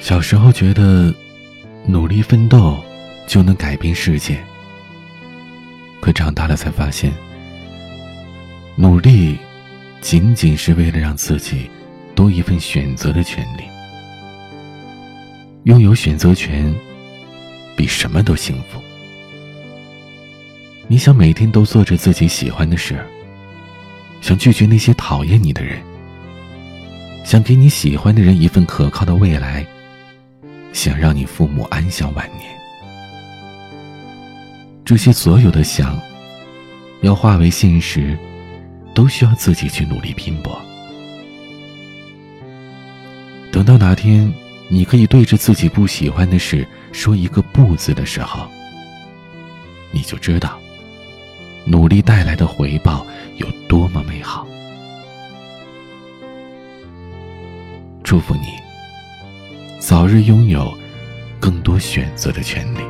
小时候觉得努力奋斗就能改变世界，可长大了才发现，努力仅仅是为了让自己多一份选择的权利。拥有选择权，比什么都幸福。你想每天都做着自己喜欢的事，想拒绝那些讨厌你的人，想给你喜欢的人一份可靠的未来。想让你父母安享晚年，这些所有的想，要化为现实，都需要自己去努力拼搏。等到哪天，你可以对着自己不喜欢的事说一个“不”字的时候，你就知道，努力带来的回报有多么美好。祝福你。早日拥有更多选择的权利。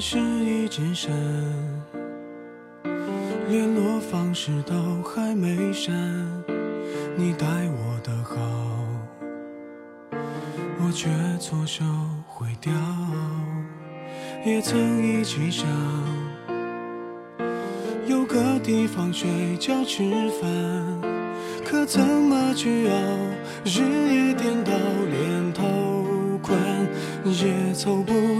电视已经删，联络方式都还没删。你待我的好，我却错手毁掉。也曾一起想，有个地方睡觉吃饭，可怎么去熬？日夜颠倒，连头款也凑不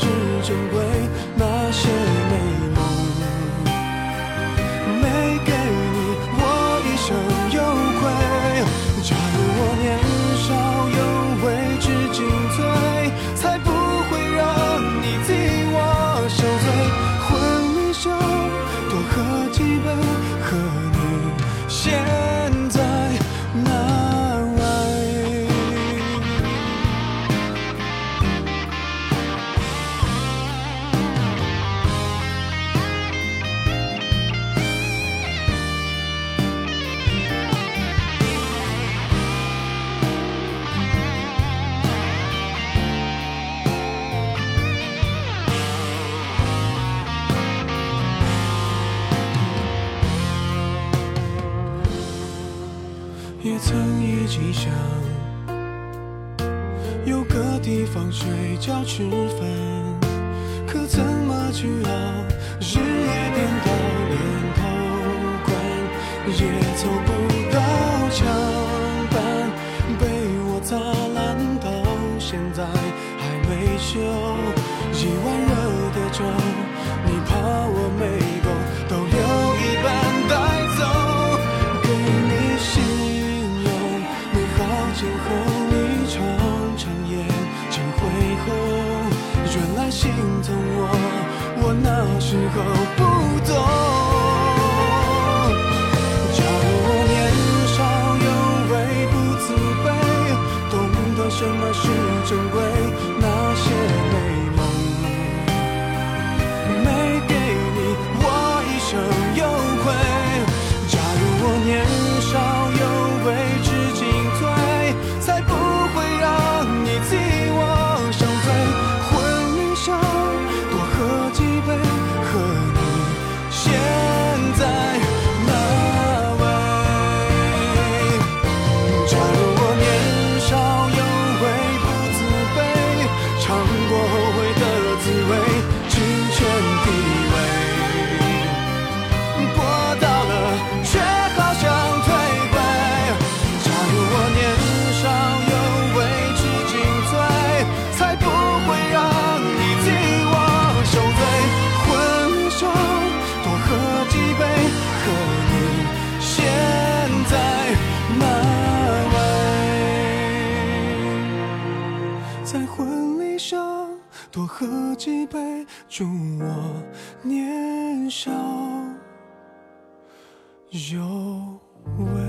是珍贵？曾一起想，有个地方睡觉吃饭，可怎么去熬？日夜颠倒，连头款也凑不到墙板，被我砸烂，到现在还没修。那在婚礼上多喝几杯，祝我年少有为。